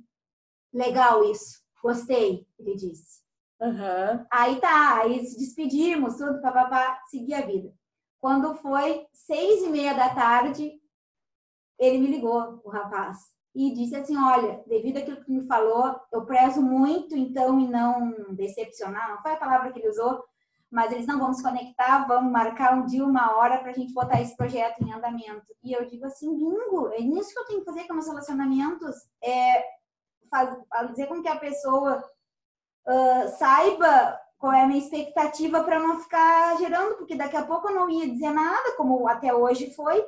legal isso, gostei, ele disse. Uhum. Aí tá, aí se despedimos, tudo, papapá, seguir a vida. Quando foi seis e meia da tarde, ele me ligou, o rapaz, e disse assim: Olha, devido àquilo que tu me falou, eu prezo muito, então, em não decepcionar, não foi a palavra que ele usou, mas eles não vão se conectar, vamos marcar um dia, uma hora para a gente botar esse projeto em andamento. E eu digo assim, bingo, é nisso que eu tenho que fazer com meus relacionamentos, é fazer com que a pessoa uh, saiba qual é a minha expectativa para não ficar gerando, porque daqui a pouco eu não ia dizer nada, como até hoje foi,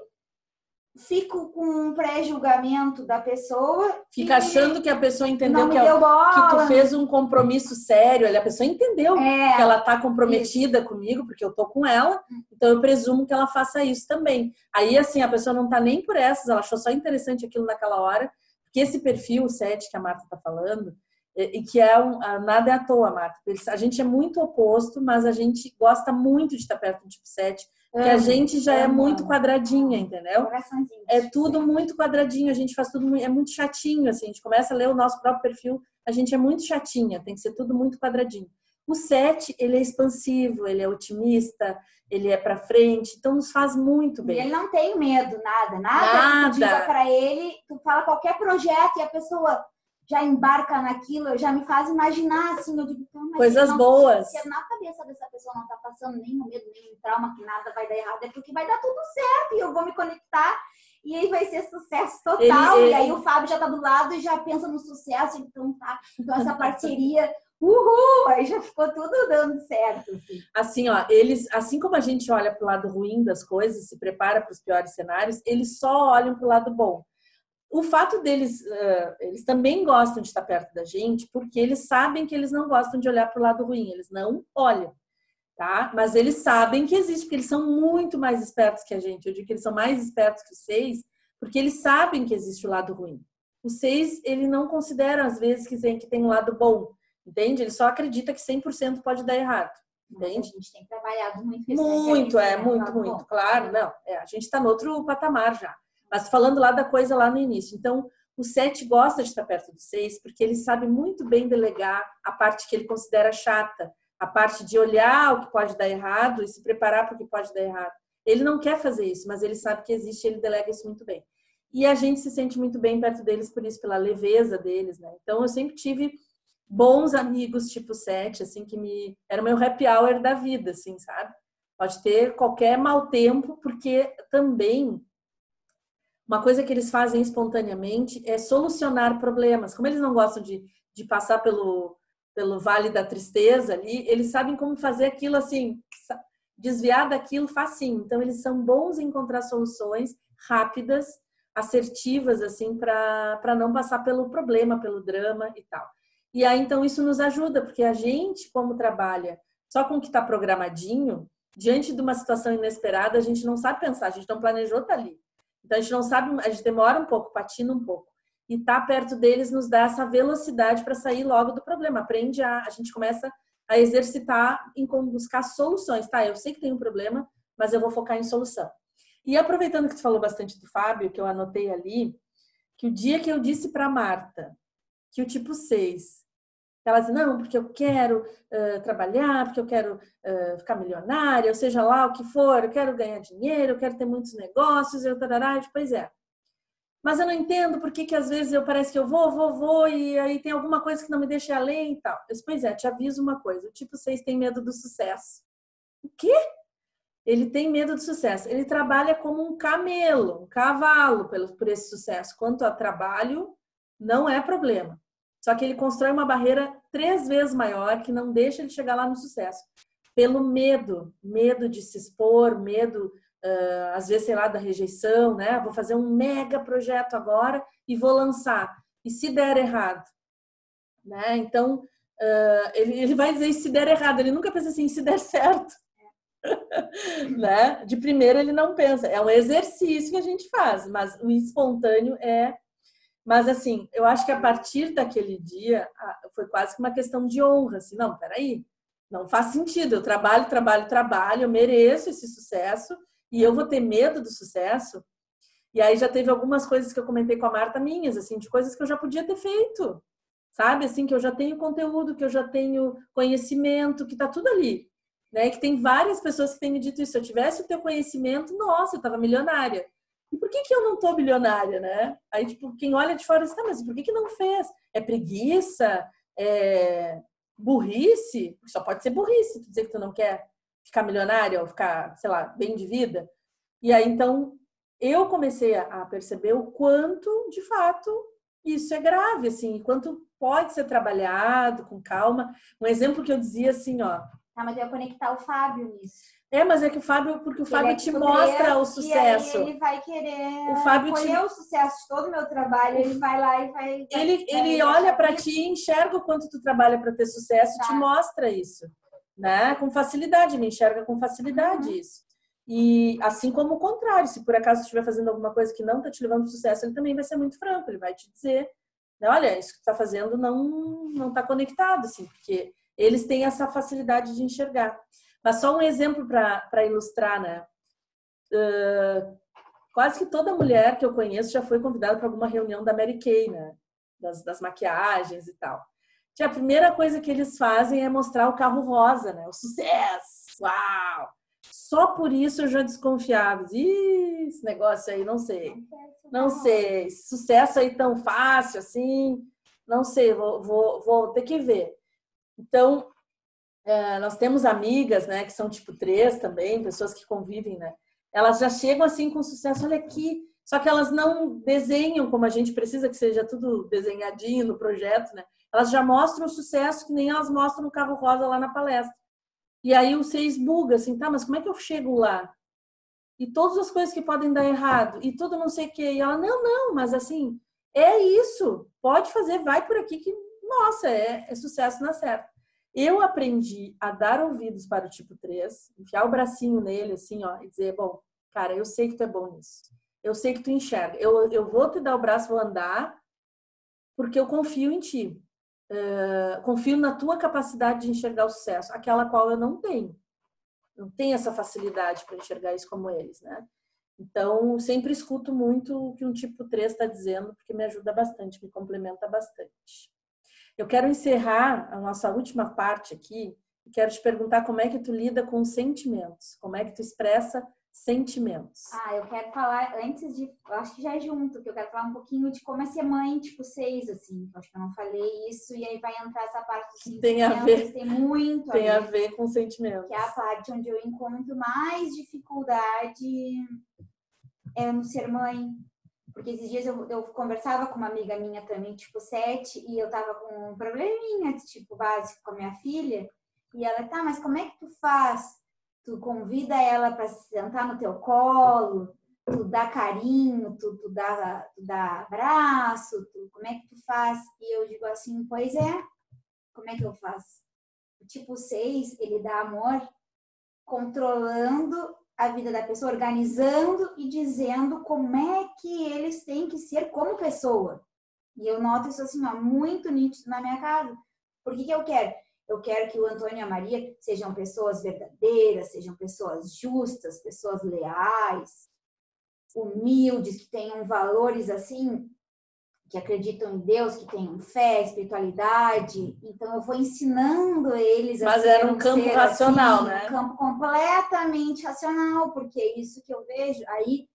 fico com um pré-julgamento da pessoa. Fica achando que a pessoa entendeu que, é, que, tu fez um compromisso sério. A pessoa entendeu é, que ela tá comprometida isso. comigo, porque eu tô com ela, então eu presumo que ela faça isso também. Aí, assim, a pessoa não tá nem por essas, ela achou só interessante aquilo naquela hora, porque esse perfil, o 7 que a Marta tá falando, e que é um, nada é à toa, Marta. A gente é muito oposto, mas a gente gosta muito de estar perto do tipo 7 que a gente já é muito quadradinha, entendeu? É tudo muito quadradinho, a gente faz tudo, é muito chatinho, assim, a gente começa a ler o nosso próprio perfil, a gente é muito chatinha, tem que ser tudo muito quadradinho. O 7, ele é expansivo, ele é otimista, ele é para frente, então nos faz muito bem. E ele não tem medo, nada, nada. Nada. Tu diga para ele, tu fala qualquer projeto e a pessoa já embarca naquilo, já me faz imaginar, assim, eu digo, mas coisas não, boas. Se na cabeça dessa pessoa não tá passando nenhum medo, nenhum trauma, que nada vai dar errado, é porque vai dar tudo certo e eu vou me conectar e aí vai ser sucesso total. Ele, ele... E aí o Fábio já tá do lado e já pensa no sucesso, então tá. Então essa [laughs] parceria Uhul! Aí já ficou tudo dando certo. Assim. assim, ó, eles, assim como a gente olha para o lado ruim das coisas, se prepara para os piores cenários, eles só olham para o lado bom. O fato deles, uh, eles também gostam de estar perto da gente, porque eles sabem que eles não gostam de olhar para o lado ruim, eles não olham, tá? Mas eles sabem que existe, porque eles são muito mais espertos que a gente. Eu digo que eles são mais espertos que os seis, porque eles sabem que existe o lado ruim. Os seis, ele não considera às vezes que tem, que tem um lado bom Entende? Ele só acredita que 100% pode dar errado. Entende? a gente tem trabalhado muito isso. Muito, é, muito, muito. Claro, não. É, a gente está no outro patamar já. Mas falando lá da coisa lá no início. Então, o 7 gosta de estar perto do 6 porque ele sabe muito bem delegar a parte que ele considera chata, a parte de olhar o que pode dar errado e se preparar para o que pode dar errado. Ele não quer fazer isso, mas ele sabe que existe e ele delega isso muito bem. E a gente se sente muito bem perto deles por isso, pela leveza deles, né? Então, eu sempre tive bons amigos tipo 7, assim, que me. Era o meu happy hour da vida, assim, sabe? Pode ter qualquer mau tempo, porque também uma coisa que eles fazem espontaneamente é solucionar problemas. Como eles não gostam de, de passar pelo, pelo vale da tristeza ali, eles sabem como fazer aquilo assim, desviar daquilo facinho. Então, eles são bons em encontrar soluções rápidas, assertivas, assim, para não passar pelo problema, pelo drama e tal. E aí, então, isso nos ajuda, porque a gente, como trabalha só com o que está programadinho, diante de uma situação inesperada, a gente não sabe pensar, a gente não planejou estar tá ali. Então, a gente não sabe, a gente demora um pouco, patina um pouco. E estar tá perto deles nos dá essa velocidade para sair logo do problema. Aprende a, a gente começa a exercitar em buscar soluções. Tá, eu sei que tem um problema, mas eu vou focar em solução. E aproveitando que tu falou bastante do Fábio, que eu anotei ali, que o dia que eu disse para Marta que o tipo 6 ela diz, não, porque eu quero uh, trabalhar, porque eu quero uh, ficar milionária, ou seja lá o que for, eu quero ganhar dinheiro, eu quero ter muitos negócios, eu tarará, eu, pois é. Mas eu não entendo por que, que às vezes eu parece que eu vou, vou, vou, e aí tem alguma coisa que não me deixa além e tal. Eu disse, pois é, te aviso uma coisa, o tipo 6 tem medo do sucesso. O quê? Ele tem medo do sucesso. Ele trabalha como um camelo, um cavalo por esse sucesso. Quanto a trabalho, não é problema. Só que ele constrói uma barreira três vezes maior que não deixa ele chegar lá no sucesso. Pelo medo, medo de se expor, medo, uh, às vezes, sei lá, da rejeição, né? Vou fazer um mega projeto agora e vou lançar. E se der errado? Né? Então, uh, ele, ele vai dizer se der errado. Ele nunca pensa assim, se der certo. [laughs] né? De primeira ele não pensa. É um exercício que a gente faz, mas o espontâneo é mas, assim, eu acho que a partir daquele dia foi quase que uma questão de honra. Assim, não, peraí, não faz sentido. Eu trabalho, trabalho, trabalho, eu mereço esse sucesso e eu vou ter medo do sucesso. E aí já teve algumas coisas que eu comentei com a Marta minhas, assim, de coisas que eu já podia ter feito. Sabe? Assim, que eu já tenho conteúdo, que eu já tenho conhecimento, que tá tudo ali. Né? Que tem várias pessoas que têm me dito isso. Se eu tivesse o teu conhecimento, nossa, eu tava milionária. E por que, que eu não tô bilionária, né? Aí, tipo, quem olha de fora diz, tá, mas por que, que não fez? É preguiça? É burrice? Só pode ser burrice, tu dizer que tu não quer ficar milionária ou ficar, sei lá, bem de vida. E aí, então, eu comecei a perceber o quanto, de fato, isso é grave, assim, quanto pode ser trabalhado com calma. Um exemplo que eu dizia assim, ó. Ah, mas eu ia conectar o Fábio nisso. É, mas é que o Fábio, porque o Fábio é te mostra o sucesso. ele vai querer o Fábio te... o sucesso de todo o meu trabalho, ele vai lá e vai. Ele, ele olha para ti, enxerga o quanto tu trabalha para ter sucesso tá. e te mostra isso. Né? Com facilidade, ele enxerga com facilidade uhum. isso. E assim como o contrário, se por acaso estiver fazendo alguma coisa que não está te levando ao sucesso, ele também vai ser muito franco, ele vai te dizer, né, olha, isso que tu está fazendo não não está conectado, assim, porque eles têm essa facilidade de enxergar. Mas só um exemplo para ilustrar, né? Uh, quase que toda mulher que eu conheço já foi convidada para alguma reunião da Mary Kay, né? Das, das maquiagens e tal. E a primeira coisa que eles fazem é mostrar o carro rosa, né? O sucesso! Uau! Só por isso eu já desconfiava. Ih, esse negócio aí, não sei. Não sei. Sucesso aí tão fácil assim. Não sei, vou, vou, vou ter que ver. Então, é, nós temos amigas, né, que são tipo três também, pessoas que convivem, né? Elas já chegam assim com sucesso, olha aqui. Só que elas não desenham como a gente precisa que seja tudo desenhadinho no projeto, né? Elas já mostram o sucesso que nem elas mostram no carro rosa lá na palestra. E aí você esbuga assim, tá, mas como é que eu chego lá? E todas as coisas que podem dar errado, e tudo não sei o quê. E ela, não, não, mas assim, é isso, pode fazer, vai por aqui que, nossa, é, é sucesso na certa. Eu aprendi a dar ouvidos para o tipo 3, enfiar o bracinho nele, assim, ó, e dizer, bom, cara, eu sei que tu é bom nisso. Eu sei que tu enxerga. Eu, eu vou te dar o braço, vou andar, porque eu confio em ti. Uh, confio na tua capacidade de enxergar o sucesso, aquela qual eu não tenho. Não tenho essa facilidade para enxergar isso como eles, né? Então, sempre escuto muito o que um tipo 3 está dizendo, porque me ajuda bastante, me complementa bastante. Eu quero encerrar a nossa última parte aqui e quero te perguntar como é que tu lida com sentimentos, como é que tu expressa sentimentos. Ah, eu quero falar antes de, acho que já é junto, que eu quero falar um pouquinho de como é ser mãe, tipo seis, assim. Acho que eu não falei isso e aí vai entrar essa parte dos sentimentos. Tem a ver, tem muito tem a ver, a ver com sentimentos. Que é a parte onde eu encontro mais dificuldade é no ser mãe, porque esses dias eu, eu conversava com uma amiga minha também, tipo, sete, e eu tava com um probleminha, tipo, básico com a minha filha. E ela, tá, mas como é que tu faz? Tu convida ela para sentar no teu colo, tu dá carinho, tu, tu, dá, tu dá abraço, tu, como é que tu faz? E eu digo assim, pois é, como é que eu faço? Tipo 6, ele dá amor controlando a vida da pessoa, organizando e dizendo como é que eles têm que ser como pessoa. E eu noto isso assim, ó, muito nítido na minha casa. Por que, que eu quero? Eu quero que o Antônio e a Maria sejam pessoas verdadeiras, sejam pessoas justas, pessoas leais, humildes, que tenham valores assim que acreditam em Deus, que tenham fé, espiritualidade. Então eu vou ensinando eles a Mas era um campo racional, assim, né? Um campo completamente racional, porque é isso que eu vejo. Aí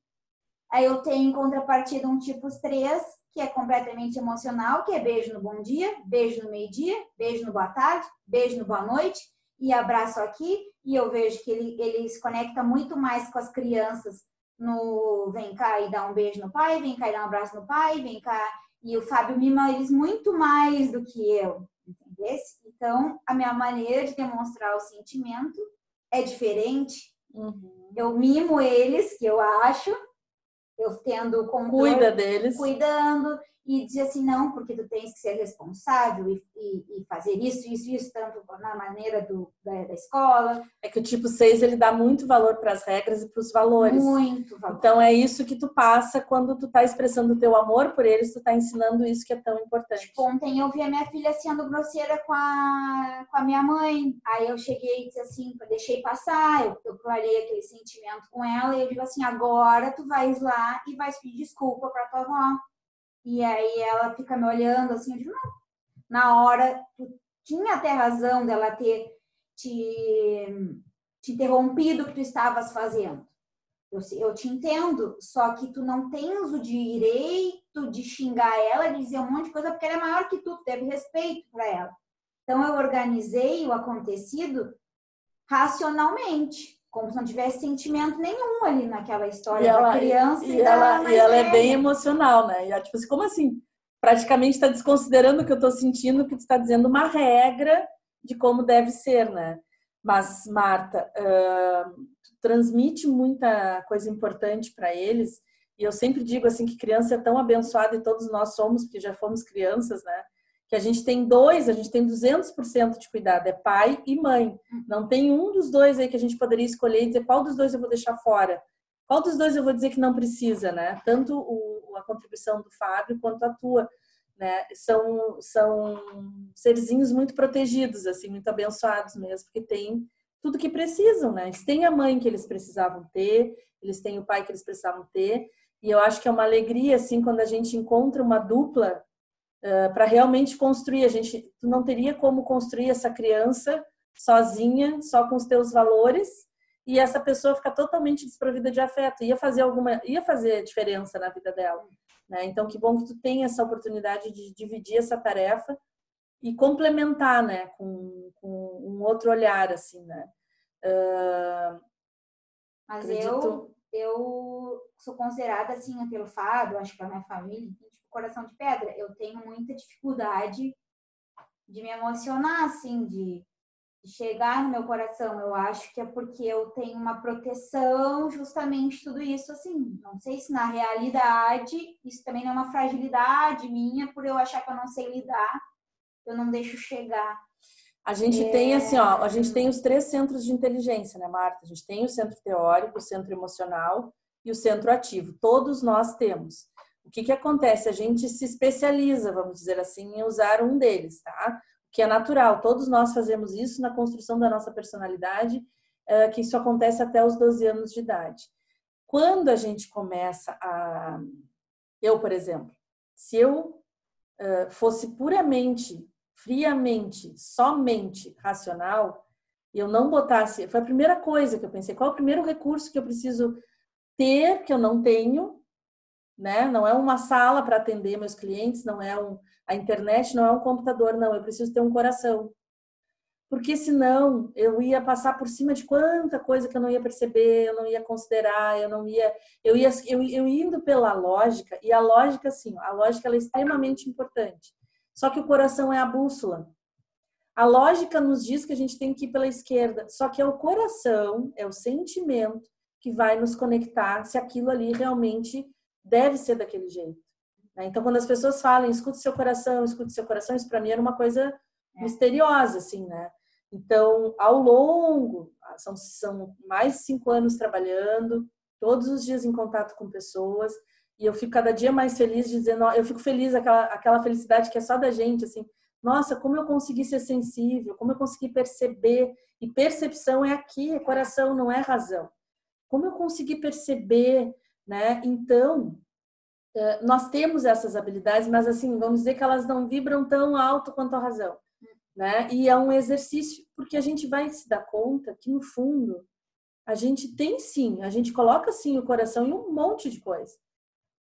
aí eu tenho em contrapartida um tipo 3, que é completamente emocional, que é beijo no bom dia, beijo no meio-dia, beijo no boa tarde, beijo no boa noite e abraço aqui. E eu vejo que ele, ele se conecta muito mais com as crianças no vem cá e dá um beijo no pai, vem cá e dá um abraço no pai, vem cá e o Fábio mima eles muito mais do que eu, entendeu? Então, a minha maneira de demonstrar o sentimento é diferente. Uhum. Eu mimo eles, que eu acho, eu tendo controle, cuida deles, cuidando e dizer assim, não, porque tu tens que ser responsável e, e, e fazer isso, isso, isso, tanto na maneira do, da, da, escola. É que o tipo 6, ele dá muito valor para as regras e para os valores. Muito valor. Então, é isso que tu passa quando tu tá expressando o teu amor por eles, tu tá ensinando isso que é tão importante. Tipo, ontem eu vi a minha filha sendo grosseira com a, com a minha mãe. Aí eu cheguei e disse assim, deixei passar, eu, eu clarei aquele sentimento com ela e eu digo assim, agora tu vais lá e vais pedir desculpa para tua avó. E aí ela fica me olhando assim, eu digo, não. Na hora, tu tinha até razão dela ter te, te interrompido o que tu estavas fazendo. Eu, eu te entendo, só que tu não tens o direito de xingar ela, de dizer um monte de coisa, porque ela é maior que tu, tu teve respeito para ela. Então eu organizei o acontecido racionalmente como se não tivesse sentimento nenhum ali naquela história ela, da criança. E, e ela, e ela é bem emocional, né? E ela, tipo assim, como assim? Praticamente está desconsiderando o que eu estou sentindo, que tu está dizendo uma regra de como deve ser, né? Mas, Marta, uh, transmite muita coisa importante para eles. E eu sempre digo assim que criança é tão abençoada e todos nós somos, porque já fomos crianças, né? Que a gente tem dois, a gente tem 200% de cuidado, é pai e mãe. Não tem um dos dois aí que a gente poderia escolher e dizer qual dos dois eu vou deixar fora. Qual dos dois eu vou dizer que não precisa, né? Tanto o, a contribuição do Fábio quanto a tua, né? São, são serzinhos muito protegidos, assim, muito abençoados mesmo, porque tem tudo que precisam, né? Eles têm a mãe que eles precisavam ter, eles têm o pai que eles precisavam ter, e eu acho que é uma alegria, assim, quando a gente encontra uma dupla uh, para realmente construir. A gente tu não teria como construir essa criança sozinha, só com os teus valores e essa pessoa fica totalmente desprovida de afeto. Ia fazer alguma, ia fazer diferença na vida dela. Né? Então, que bom que tu tem essa oportunidade de dividir essa tarefa e complementar, né, com, com um outro olhar, assim, né. Uh, Mas acredito... eu, eu sou considerada, assim, pelo Fábio, acho que a minha família, tipo, coração de pedra. Eu tenho muita dificuldade de me emocionar, assim, de chegar no meu coração. Eu acho que é porque eu tenho uma proteção, justamente tudo isso assim. Não sei se na realidade isso também não é uma fragilidade minha, por eu achar que eu não sei lidar, eu não deixo chegar. A gente é... tem assim, ó, a gente tem os três centros de inteligência, né, Marta? A gente tem o centro teórico, o centro emocional e o centro ativo. Todos nós temos. O que que acontece? A gente se especializa, vamos dizer assim, em usar um deles, tá? que é natural. Todos nós fazemos isso na construção da nossa personalidade, eh, que isso acontece até os 12 anos de idade. Quando a gente começa a. Eu, por exemplo, se eu eh, fosse puramente, friamente, somente racional, e eu não botasse. Foi a primeira coisa que eu pensei: qual é o primeiro recurso que eu preciso ter, que eu não tenho, né? Não é uma sala para atender meus clientes, não é um, a internet não é um computador, não. Eu preciso ter um coração. Porque senão eu ia passar por cima de quanta coisa que eu não ia perceber, eu não ia considerar, eu não ia. Eu ia eu, eu indo pela lógica, e a lógica, sim, a lógica é extremamente importante. Só que o coração é a bússola. A lógica nos diz que a gente tem que ir pela esquerda, só que é o coração, é o sentimento que vai nos conectar se aquilo ali realmente deve ser daquele jeito. Né? Então, quando as pessoas falam, escute seu coração, escute seu coração, isso para mim era uma coisa é. misteriosa, assim, né? Então, ao longo, ah, são, são mais de cinco anos trabalhando, todos os dias em contato com pessoas, e eu fico cada dia mais feliz dizendo, eu fico feliz, aquela, aquela felicidade que é só da gente, assim, nossa, como eu consegui ser sensível, como eu consegui perceber, e percepção é aqui, é coração, não é razão. Como eu consegui perceber, né? Então, eh, nós temos essas habilidades, mas assim, vamos dizer que elas não vibram tão alto quanto a razão, né? E é um exercício porque a gente vai se dar conta que no fundo a gente tem sim, a gente coloca sim o coração em um monte de coisa.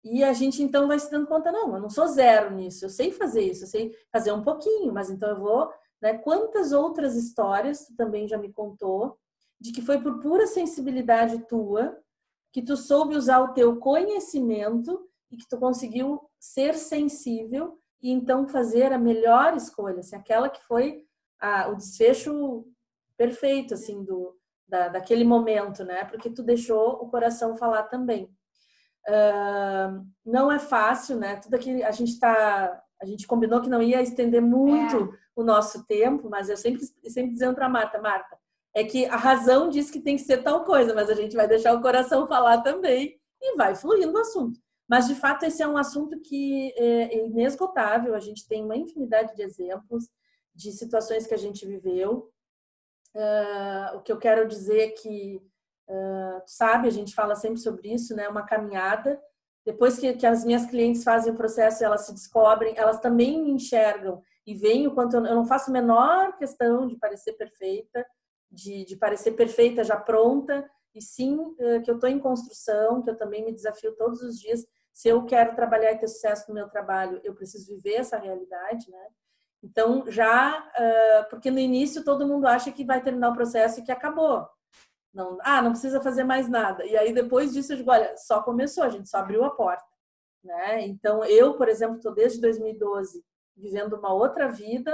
E a gente então vai se dando conta, não, eu não sou zero nisso, eu sei fazer isso, eu sei fazer um pouquinho, mas então eu vou, né? Quantas outras histórias tu também já me contou de que foi por pura sensibilidade tua que tu soube usar o teu conhecimento e que tu conseguiu ser sensível e então fazer a melhor escolha, assim, aquela que foi a, o desfecho perfeito, assim, do, da, daquele momento, né? Porque tu deixou o coração falar também. Uh, não é fácil, né? Tudo aqui a gente tá, a gente combinou que não ia estender muito é. o nosso tempo, mas eu sempre sempre dizendo para Marta, Marta, é que a razão diz que tem que ser tal coisa, mas a gente vai deixar o coração falar também e vai fluindo o assunto. Mas, de fato, esse é um assunto que é inesgotável. A gente tem uma infinidade de exemplos de situações que a gente viveu. Uh, o que eu quero dizer é que, uh, sabe, a gente fala sempre sobre isso, né? Uma caminhada. Depois que, que as minhas clientes fazem o processo, elas se descobrem, elas também me enxergam e veem o quanto eu, eu não faço a menor questão de parecer perfeita, de, de parecer perfeita já pronta, e sim uh, que eu estou em construção, que eu também me desafio todos os dias se eu quero trabalhar e ter sucesso no meu trabalho, eu preciso viver essa realidade, né? Então, já, uh, porque no início todo mundo acha que vai terminar o processo e que acabou. Não, ah, não precisa fazer mais nada. E aí depois disso eu digo, olha, só começou, a gente só abriu a porta, né? Então, eu, por exemplo, estou desde 2012 vivendo uma outra vida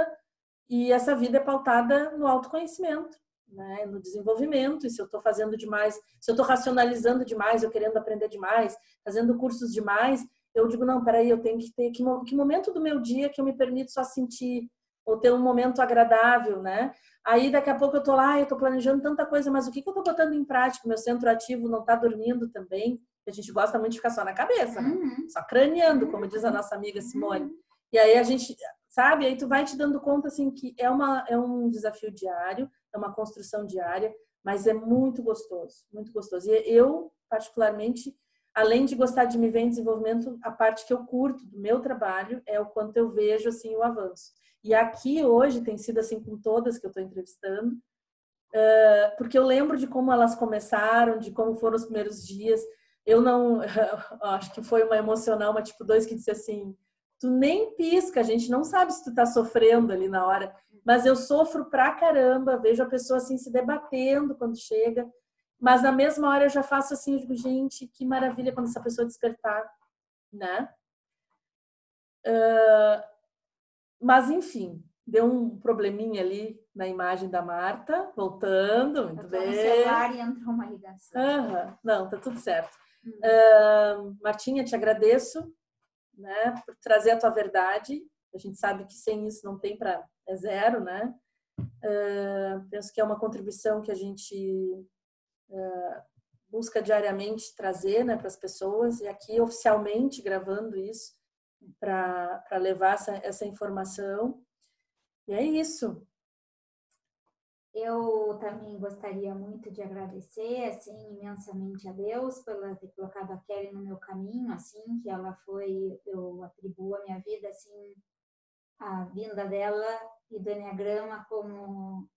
e essa vida é pautada no autoconhecimento né, no desenvolvimento, e se eu estou fazendo demais, se eu estou racionalizando demais, eu querendo aprender demais, fazendo cursos demais, eu digo, não, peraí, eu tenho que ter, que, que momento do meu dia que eu me permito só sentir, ou ter um momento agradável, né? Aí daqui a pouco eu tô lá, eu tô planejando tanta coisa, mas o que, que eu tô botando em prática? Meu centro ativo não tá dormindo também, a gente gosta muito de ficar só na cabeça, né? Uhum. Só craneando, como diz a nossa amiga Simone. Uhum. E aí a gente, sabe? Aí tu vai te dando conta, assim, que é, uma, é um desafio diário, é uma construção diária, mas é muito gostoso, muito gostoso. E eu, particularmente, além de gostar de me ver em desenvolvimento, a parte que eu curto do meu trabalho é o quanto eu vejo assim o avanço. E aqui hoje tem sido assim com todas que eu estou entrevistando, porque eu lembro de como elas começaram, de como foram os primeiros dias. Eu não, [laughs] acho que foi uma emocional, uma tipo dois que disse assim, tu nem pisca, a gente não sabe se tu tá sofrendo ali na hora, mas eu sofro pra caramba, vejo a pessoa assim se debatendo quando chega, mas na mesma hora eu já faço assim, eu digo, gente, que maravilha quando essa pessoa despertar, né? Uh, mas enfim, deu um probleminha ali na imagem da Marta, voltando, muito bem. No celular e entrou uma ligação. Uhum. Não, tá tudo certo. Uh, Martinha, te agradeço né, por trazer a tua verdade. A gente sabe que sem isso não tem para é zero, né? Uh, penso que é uma contribuição que a gente uh, busca diariamente trazer né, para as pessoas e aqui oficialmente gravando isso para levar essa, essa informação. E é isso. Eu também gostaria muito de agradecer, assim, imensamente a Deus por ter colocado a Kelly no meu caminho, assim, que ela foi, eu atribuo a minha vida, assim, a vinda dela e do Enneagrama como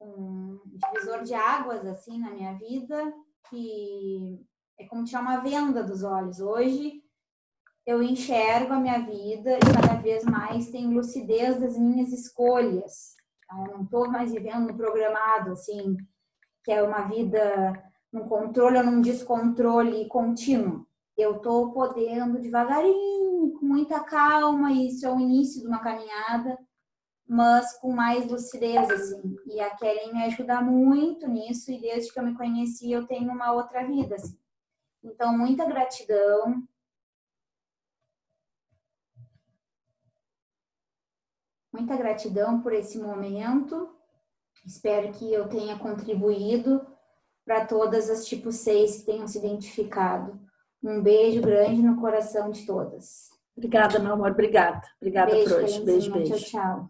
um divisor de águas, assim, na minha vida, que é como tirar uma venda dos olhos. Hoje, eu enxergo a minha vida e cada vez mais tenho lucidez das minhas escolhas, então, eu não estou mais vivendo no programado, assim, que é uma vida num controle ou num descontrole contínuo. Eu estou podendo devagarinho, com muita calma, isso é o início de uma caminhada, mas com mais lucidez, assim. E a Kellen me ajuda muito nisso, e desde que eu me conheci, eu tenho uma outra vida, assim. Então, muita gratidão, Muita gratidão por esse momento. Espero que eu tenha contribuído para todas as tipo 6 que tenham se identificado. Um beijo grande no coração de todas. Obrigada, meu amor. Obrigada. Obrigada beijo, por hoje. Beijo, beijo. Tchau, tchau.